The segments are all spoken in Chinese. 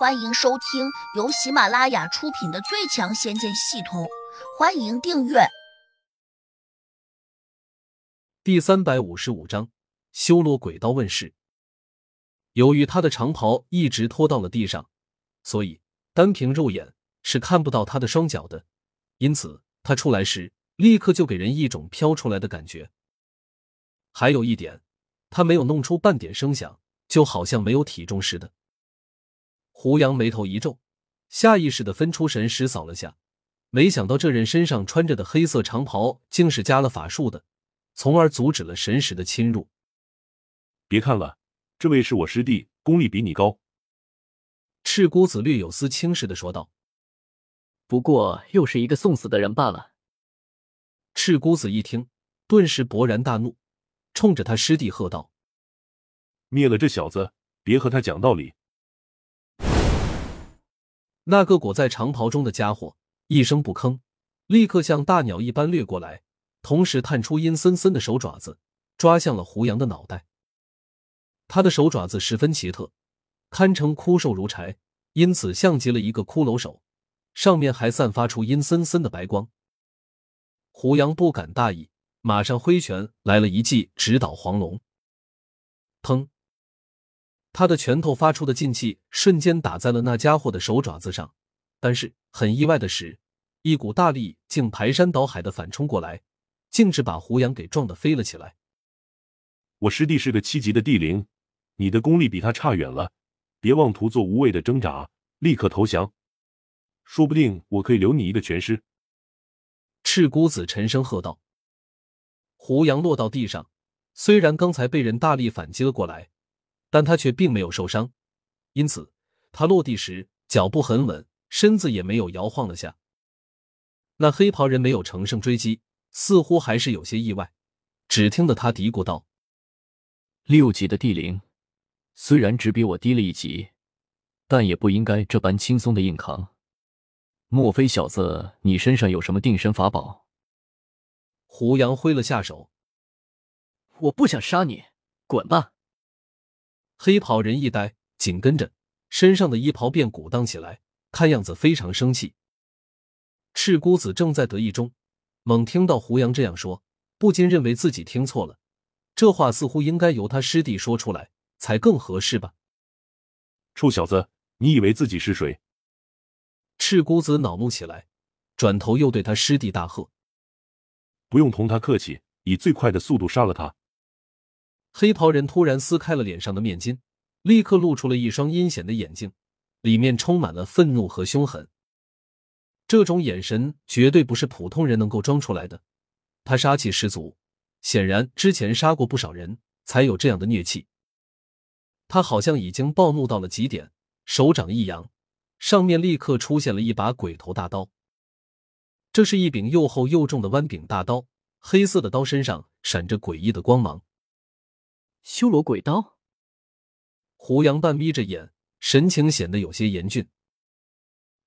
欢迎收听由喜马拉雅出品的《最强仙剑系统》，欢迎订阅。第三百五十五章，修罗鬼刀问世。由于他的长袍一直拖到了地上，所以单凭肉眼是看不到他的双脚的，因此他出来时立刻就给人一种飘出来的感觉。还有一点，他没有弄出半点声响，就好像没有体重似的。胡杨眉头一皱，下意识的分出神识扫了下，没想到这人身上穿着的黑色长袍竟是加了法术的，从而阻止了神识的侵入。别看了，这位是我师弟，功力比你高。赤姑子略有丝轻视的说道：“不过又是一个送死的人罢了。”赤姑子一听，顿时勃然大怒，冲着他师弟喝道：“灭了这小子，别和他讲道理！”那个裹在长袍中的家伙一声不吭，立刻像大鸟一般掠过来，同时探出阴森森的手爪子，抓向了胡杨的脑袋。他的手爪子十分奇特，堪称枯瘦如柴，因此像极了一个骷髅手，上面还散发出阴森森的白光。胡杨不敢大意，马上挥拳来了一记直捣黄龙。砰！他的拳头发出的劲气瞬间打在了那家伙的手爪子上，但是很意外的是，一股大力竟排山倒海的反冲过来，径直把胡杨给撞得飞了起来。我师弟是个七级的地灵，你的功力比他差远了，别妄图做无谓的挣扎，立刻投降，说不定我可以留你一个全尸。赤姑子沉声喝道。胡杨落到地上，虽然刚才被人大力反击了过来。但他却并没有受伤，因此他落地时脚步很稳，身子也没有摇晃了下。那黑袍人没有乘胜追击，似乎还是有些意外。只听得他嘀咕道：“六级的地灵，虽然只比我低了一级，但也不应该这般轻松的硬扛。莫非小子你身上有什么定身法宝？”胡杨挥了下手：“我不想杀你，滚吧！”黑袍人一呆，紧跟着身上的衣袍便鼓荡起来，看样子非常生气。赤姑子正在得意中，猛听到胡杨这样说，不禁认为自己听错了。这话似乎应该由他师弟说出来才更合适吧？臭小子，你以为自己是谁？赤姑子恼怒起来，转头又对他师弟大喝：“不用同他客气，以最快的速度杀了他！”黑袍人突然撕开了脸上的面巾，立刻露出了一双阴险的眼睛，里面充满了愤怒和凶狠。这种眼神绝对不是普通人能够装出来的，他杀气十足，显然之前杀过不少人，才有这样的虐气。他好像已经暴怒到了极点，手掌一扬，上面立刻出现了一把鬼头大刀。这是一柄又厚又重的弯柄大刀，黑色的刀身上闪着诡异的光芒。修罗鬼刀。胡杨半眯着眼，神情显得有些严峻。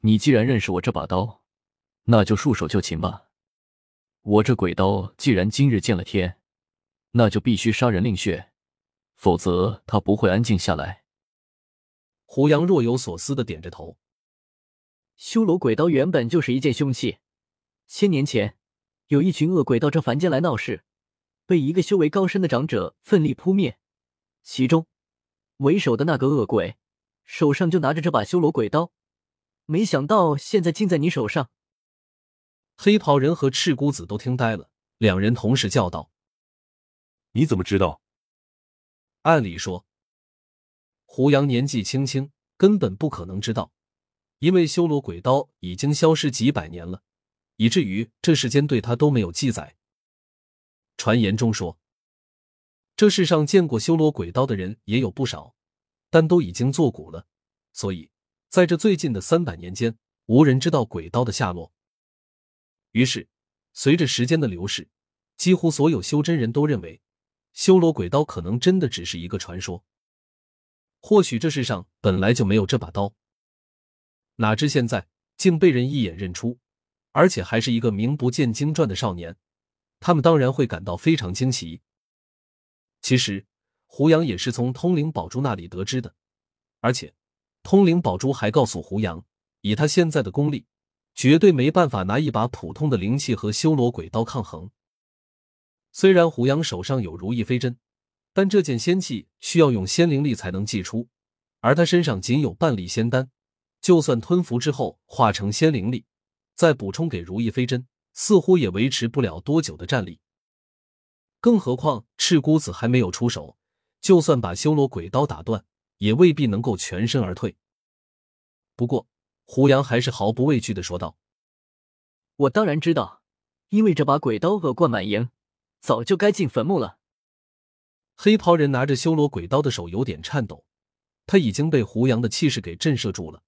你既然认识我这把刀，那就束手就擒吧。我这鬼刀既然今日见了天，那就必须杀人令血，否则他不会安静下来。胡杨若有所思的点着头。修罗鬼刀原本就是一件凶器，千年前有一群恶鬼到这凡间来闹事。被一个修为高深的长者奋力扑灭，其中为首的那个恶鬼手上就拿着这把修罗鬼刀，没想到现在竟在你手上。黑袍人和赤姑子都听呆了，两人同时叫道：“你怎么知道？”按理说，胡杨年纪轻轻，根本不可能知道，因为修罗鬼刀已经消失几百年了，以至于这世间对他都没有记载。传言中说，这世上见过修罗鬼刀的人也有不少，但都已经作古了。所以，在这最近的三百年间，无人知道鬼刀的下落。于是，随着时间的流逝，几乎所有修真人都认为，修罗鬼刀可能真的只是一个传说。或许这世上本来就没有这把刀，哪知现在竟被人一眼认出，而且还是一个名不见经传的少年。他们当然会感到非常惊奇。其实，胡杨也是从通灵宝珠那里得知的，而且通灵宝珠还告诉胡杨，以他现在的功力，绝对没办法拿一把普通的灵器和修罗鬼刀抗衡。虽然胡杨手上有如意飞针，但这件仙器需要用仙灵力才能祭出，而他身上仅有半粒仙丹，就算吞服之后化成仙灵力，再补充给如意飞针，似乎也维持不了多久的战力。更何况赤姑子还没有出手，就算把修罗鬼刀打断。也未必能够全身而退。不过，胡杨还是毫不畏惧的说道：“我当然知道，因为这把鬼刀恶贯满盈，早就该进坟墓了。”黑袍人拿着修罗鬼刀的手有点颤抖，他已经被胡杨的气势给震慑住了，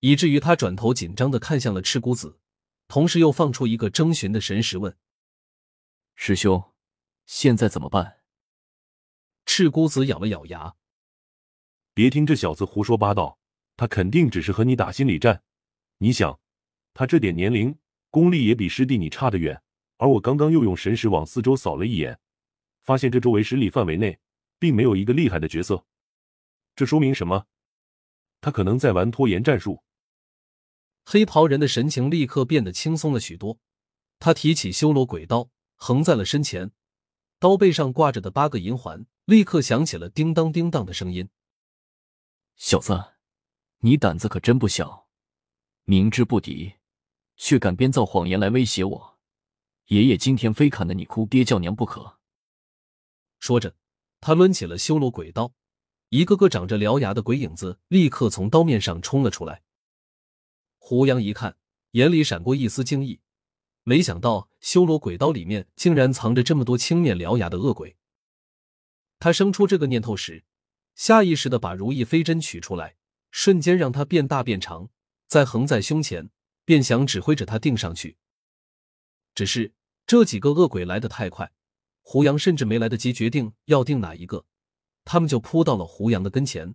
以至于他转头紧张的看向了赤姑子，同时又放出一个征询的神识问：“师兄，现在怎么办？”赤姑子咬了咬牙。别听这小子胡说八道，他肯定只是和你打心理战。你想，他这点年龄，功力也比师弟你差得远。而我刚刚又用神识往四周扫了一眼，发现这周围十里范围内，并没有一个厉害的角色。这说明什么？他可能在玩拖延战术。黑袍人的神情立刻变得轻松了许多，他提起修罗鬼刀，横在了身前，刀背上挂着的八个银环立刻响起了叮当叮当的声音。小子，你胆子可真不小，明知不敌，却敢编造谎言来威胁我。爷爷今天非砍得你哭爹叫娘不可。说着，他抡起了修罗鬼刀，一个个长着獠牙的鬼影子立刻从刀面上冲了出来。胡杨一看，眼里闪过一丝惊异，没想到修罗鬼刀里面竟然藏着这么多青面獠牙的恶鬼。他生出这个念头时。下意识的把如意飞针取出来，瞬间让它变大变长，再横在胸前，便想指挥着它定上去。只是这几个恶鬼来的太快，胡杨甚至没来得及决定要定哪一个，他们就扑到了胡杨的跟前。